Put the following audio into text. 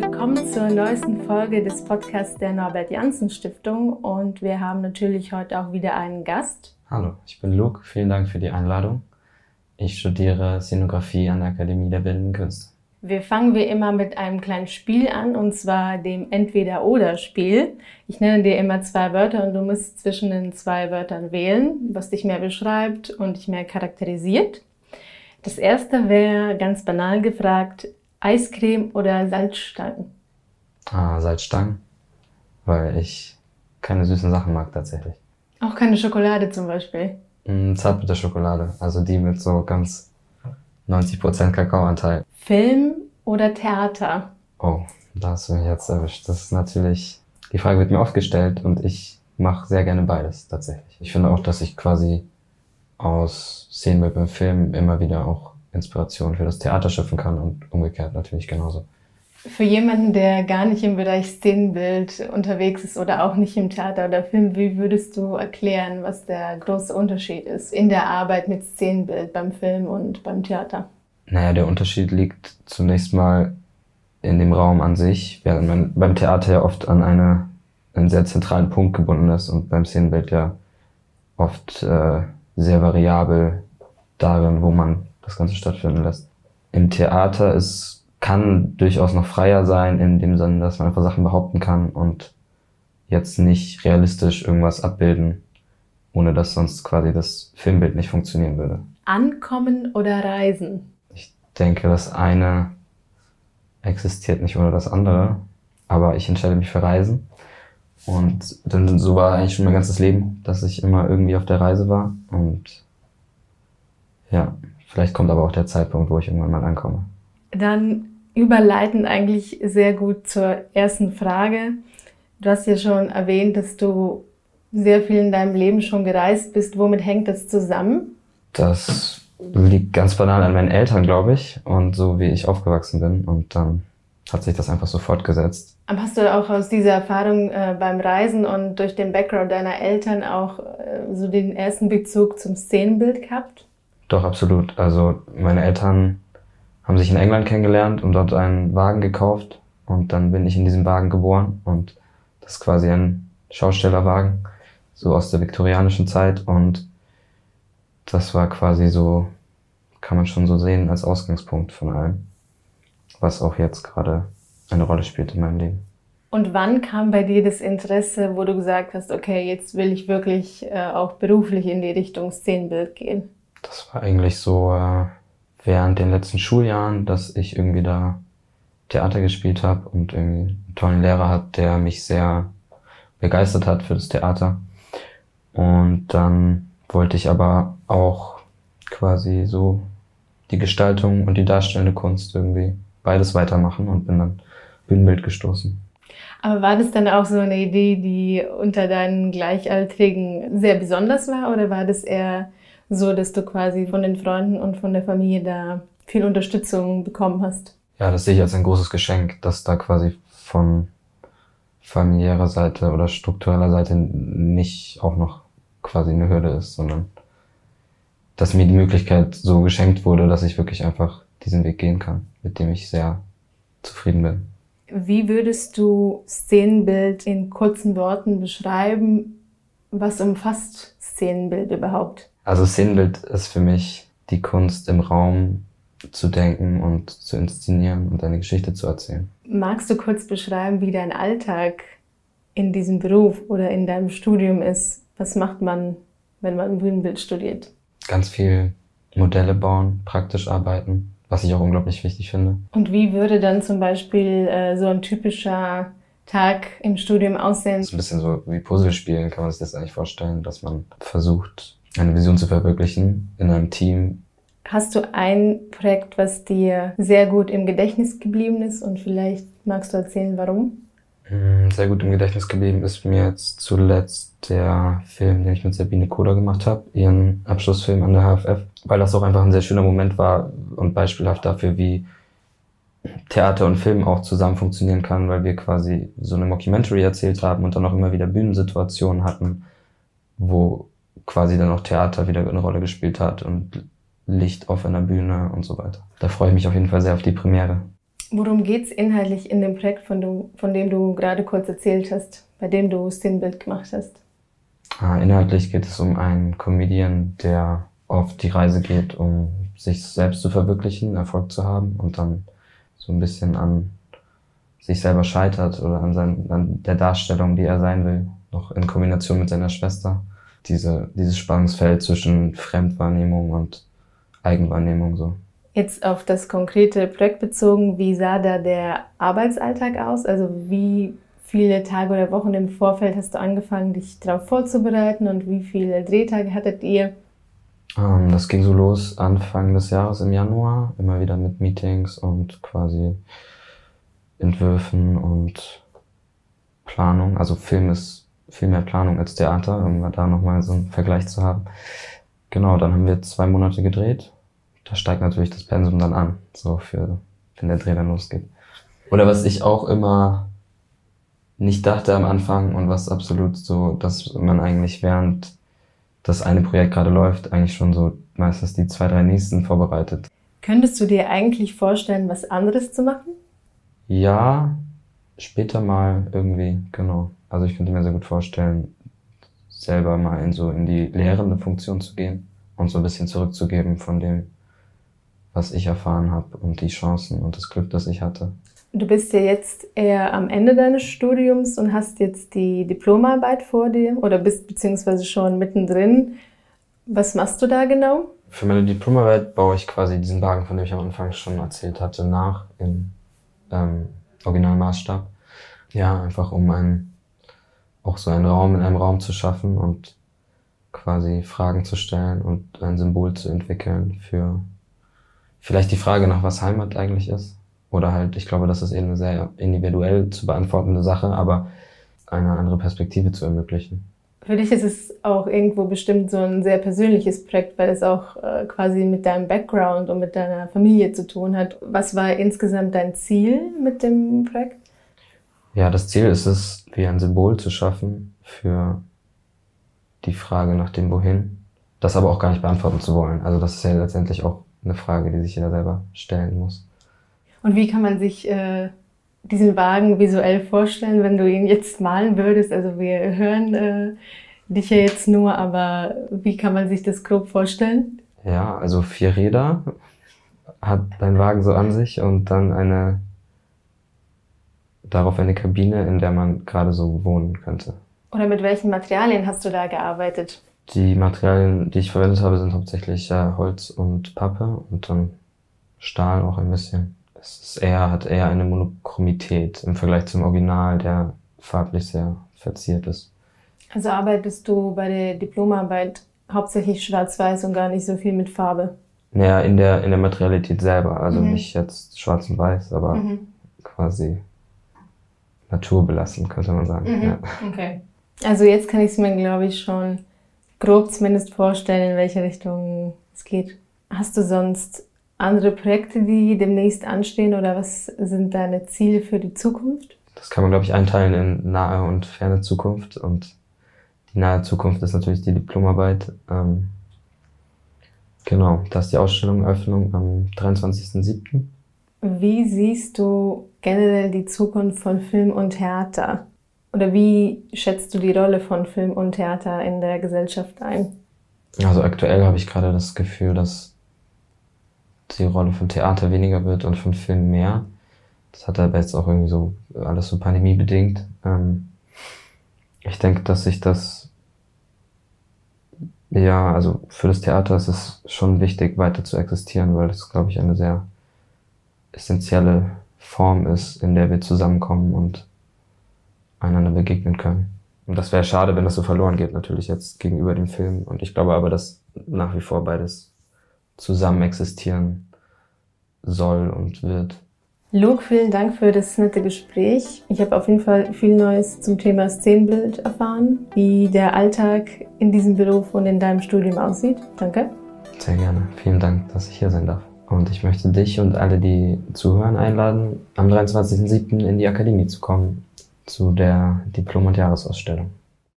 willkommen zur neuesten Folge des Podcasts der Norbert Janssen Stiftung und wir haben natürlich heute auch wieder einen Gast. Hallo, ich bin Luke, vielen Dank für die Einladung. Ich studiere Szenografie an der Akademie der Bildenden Künste. Wir fangen wie immer mit einem kleinen Spiel an und zwar dem Entweder-Oder-Spiel. Ich nenne dir immer zwei Wörter und du musst zwischen den zwei Wörtern wählen, was dich mehr beschreibt und dich mehr charakterisiert. Das erste wäre ganz banal gefragt, Eiscreme oder Salzstangen? Ah, Salzstangen, weil ich keine süßen Sachen mag tatsächlich. Auch keine Schokolade zum Beispiel? Mm, Zartbitterschokolade, also die mit so ganz 90% Kakaoanteil. Film oder Theater? Oh, da hast du mich jetzt erwischt. Das ist natürlich, die Frage wird mir oft gestellt und ich mache sehr gerne beides tatsächlich. Ich finde auch, dass ich quasi aus Szenen beim Film immer wieder auch Inspiration für das Theater schöpfen kann und umgekehrt natürlich genauso. Für jemanden, der gar nicht im Bereich Szenenbild unterwegs ist oder auch nicht im Theater oder Film, wie würdest du erklären, was der große Unterschied ist in der Arbeit mit Szenenbild beim Film und beim Theater? Naja, der Unterschied liegt zunächst mal in dem Raum an sich, während man beim Theater ja oft an eine, einen sehr zentralen Punkt gebunden ist und beim Szenenbild ja oft äh, sehr variabel darin, wo man das Ganze stattfinden lässt. Im Theater ist, kann durchaus noch freier sein, in dem Sinne, dass man einfach Sachen behaupten kann und jetzt nicht realistisch irgendwas abbilden, ohne dass sonst quasi das Filmbild nicht funktionieren würde. Ankommen oder reisen? Ich denke, das eine existiert nicht ohne das andere, aber ich entscheide mich für Reisen. Und dann so war eigentlich schon mein ganzes Leben, dass ich immer irgendwie auf der Reise war. Und ja, Vielleicht kommt aber auch der Zeitpunkt, wo ich irgendwann mal ankomme. Dann überleitend eigentlich sehr gut zur ersten Frage. Du hast ja schon erwähnt, dass du sehr viel in deinem Leben schon gereist bist. Womit hängt das zusammen? Das liegt ganz banal an meinen Eltern, glaube ich, und so wie ich aufgewachsen bin. Und dann hat sich das einfach so fortgesetzt. Aber hast du auch aus dieser Erfahrung äh, beim Reisen und durch den Background deiner Eltern auch äh, so den ersten Bezug zum Szenenbild gehabt? Doch, absolut. Also meine Eltern haben sich in England kennengelernt und dort einen Wagen gekauft und dann bin ich in diesem Wagen geboren und das ist quasi ein Schaustellerwagen, so aus der viktorianischen Zeit und das war quasi so, kann man schon so sehen, als Ausgangspunkt von allem, was auch jetzt gerade eine Rolle spielt in meinem Leben. Und wann kam bei dir das Interesse, wo du gesagt hast, okay, jetzt will ich wirklich äh, auch beruflich in die Richtung Szenenbild gehen? Das war eigentlich so äh, während den letzten Schuljahren, dass ich irgendwie da Theater gespielt habe und irgendwie einen tollen Lehrer hat, der mich sehr begeistert hat für das Theater. Und dann wollte ich aber auch quasi so die Gestaltung und die darstellende Kunst irgendwie beides weitermachen und bin dann Bühnenbild gestoßen. Aber war das dann auch so eine Idee, die unter deinen Gleichaltrigen sehr besonders war oder war das eher so dass du quasi von den Freunden und von der Familie da viel Unterstützung bekommen hast. Ja, das sehe ich als ein großes Geschenk, dass da quasi von familiärer Seite oder struktureller Seite nicht auch noch quasi eine Hürde ist, sondern dass mir die Möglichkeit so geschenkt wurde, dass ich wirklich einfach diesen Weg gehen kann, mit dem ich sehr zufrieden bin. Wie würdest du Szenenbild in kurzen Worten beschreiben? Was umfasst Szenenbild überhaupt? Also Szenenbild ist für mich die Kunst im Raum zu denken und zu inszenieren und eine Geschichte zu erzählen. Magst du kurz beschreiben, wie dein Alltag in diesem Beruf oder in deinem Studium ist? Was macht man, wenn man Bühnenbild studiert? Ganz viel Modelle bauen, praktisch arbeiten, was ich auch unglaublich wichtig finde. Und wie würde dann zum Beispiel äh, so ein typischer Tag im Studium aussehen? Das ist ein bisschen so wie Puzzle spielen, kann man sich das eigentlich vorstellen, dass man versucht, eine Vision zu verwirklichen in einem Team. Hast du ein Projekt, was dir sehr gut im Gedächtnis geblieben ist und vielleicht magst du erzählen, warum? Mm, sehr gut im Gedächtnis geblieben ist mir jetzt zuletzt der Film, den ich mit Sabine Koda gemacht habe, ihren Abschlussfilm an der HFF, weil das auch einfach ein sehr schöner Moment war und beispielhaft dafür, wie Theater und Film auch zusammen funktionieren kann, weil wir quasi so eine Mockumentary erzählt haben und dann auch immer wieder Bühnensituationen hatten, wo quasi dann auch Theater wieder eine Rolle gespielt hat und Licht auf einer Bühne und so weiter. Da freue ich mich auf jeden Fall sehr auf die Premiere. Worum geht es inhaltlich in dem Projekt, von, du, von dem du gerade kurz erzählt hast, bei dem du Szenenbild gemacht hast? Ah, inhaltlich geht es um einen Comedian, der auf die Reise geht, um sich selbst zu verwirklichen, Erfolg zu haben und dann so ein bisschen an sich selber scheitert oder an, sein, an der Darstellung, die er sein will, noch in Kombination mit seiner Schwester. Diese, dieses Spannungsfeld zwischen Fremdwahrnehmung und Eigenwahrnehmung so. Jetzt auf das konkrete Projekt bezogen, wie sah da der Arbeitsalltag aus? Also wie viele Tage oder Wochen im Vorfeld hast du angefangen, dich darauf vorzubereiten und wie viele Drehtage hattet ihr? Ähm, das ging so los Anfang des Jahres im Januar, immer wieder mit Meetings und quasi Entwürfen und Planung. Also Film ist viel mehr Planung als Theater, um da nochmal so einen Vergleich zu haben. Genau, dann haben wir zwei Monate gedreht. Da steigt natürlich das Pensum dann an, so für, wenn der Dreh dann losgeht. Oder was ich auch immer nicht dachte am Anfang und was absolut so, dass man eigentlich während das eine Projekt gerade läuft, eigentlich schon so meistens die zwei, drei nächsten vorbereitet. Könntest du dir eigentlich vorstellen, was anderes zu machen? Ja, später mal irgendwie, genau. Also ich könnte mir sehr gut vorstellen, selber mal in so in die lehrende Funktion zu gehen und so ein bisschen zurückzugeben von dem, was ich erfahren habe und die Chancen und das Glück, das ich hatte. Du bist ja jetzt eher am Ende deines Studiums und hast jetzt die Diplomarbeit vor dir oder bist beziehungsweise schon mittendrin. Was machst du da genau? Für meine Diplomarbeit baue ich quasi diesen Wagen, von dem ich am Anfang schon erzählt hatte, nach in ähm, Originalmaßstab. Ja, einfach um einen, auch so einen Raum in einem Raum zu schaffen und quasi Fragen zu stellen und ein Symbol zu entwickeln für vielleicht die Frage nach, was Heimat eigentlich ist. Oder halt, ich glaube, das ist eben eine sehr individuell zu beantwortende Sache, aber eine andere Perspektive zu ermöglichen. Für dich ist es auch irgendwo bestimmt so ein sehr persönliches Projekt, weil es auch äh, quasi mit deinem Background und mit deiner Familie zu tun hat. Was war insgesamt dein Ziel mit dem Projekt? Ja, das Ziel ist es, wie ein Symbol zu schaffen für die Frage nach dem Wohin, das aber auch gar nicht beantworten zu wollen. Also das ist ja letztendlich auch eine Frage, die sich jeder selber stellen muss. Und wie kann man sich äh, diesen Wagen visuell vorstellen, wenn du ihn jetzt malen würdest? Also wir hören äh, dich ja jetzt nur, aber wie kann man sich das grob vorstellen? Ja, also vier Räder hat dein Wagen so an sich und dann eine darauf eine Kabine, in der man gerade so wohnen könnte. Oder mit welchen Materialien hast du da gearbeitet? Die Materialien, die ich verwendet habe, sind hauptsächlich äh, Holz und Pappe und dann Stahl auch ein bisschen. Es ist eher, hat eher eine Monochromität im Vergleich zum Original, der farblich sehr verziert ist. Also arbeitest du bei der Diplomarbeit hauptsächlich schwarz-weiß und gar nicht so viel mit Farbe? Naja, in der, in der Materialität selber. Also mhm. nicht jetzt schwarz und weiß, aber mhm. quasi naturbelassen, könnte man sagen. Mhm. Ja. Okay. Also jetzt kann ich es mir, glaube ich, schon grob zumindest vorstellen, in welche Richtung es geht. Hast du sonst andere Projekte, die demnächst anstehen oder was sind deine Ziele für die Zukunft? Das kann man, glaube ich, einteilen in nahe und ferne Zukunft. Und die nahe Zukunft ist natürlich die Diplomarbeit. Ähm, genau, da ist die Ausstellungseröffnung am 23.07. Wie siehst du generell die Zukunft von Film und Theater? Oder wie schätzt du die Rolle von Film und Theater in der Gesellschaft ein? Also aktuell habe ich gerade das Gefühl, dass die Rolle von Theater weniger wird und von Film mehr. Das hat aber jetzt auch irgendwie so alles so pandemiebedingt. Ähm, ich denke, dass sich das ja, also für das Theater ist es schon wichtig, weiter zu existieren, weil das, glaube ich, eine sehr essentielle Form ist, in der wir zusammenkommen und einander begegnen können. Und das wäre schade, wenn das so verloren geht, natürlich jetzt gegenüber dem Film. Und ich glaube aber, dass nach wie vor beides zusammen existieren soll und wird. Luke, vielen Dank für das nette Gespräch. Ich habe auf jeden Fall viel Neues zum Thema Szenenbild erfahren, wie der Alltag in diesem Beruf und in deinem Studium aussieht. Danke. Sehr gerne. Vielen Dank, dass ich hier sein darf. Und ich möchte dich und alle, die zuhören, einladen, am 23.07. in die Akademie zu kommen zu der Diplom- und Jahresausstellung.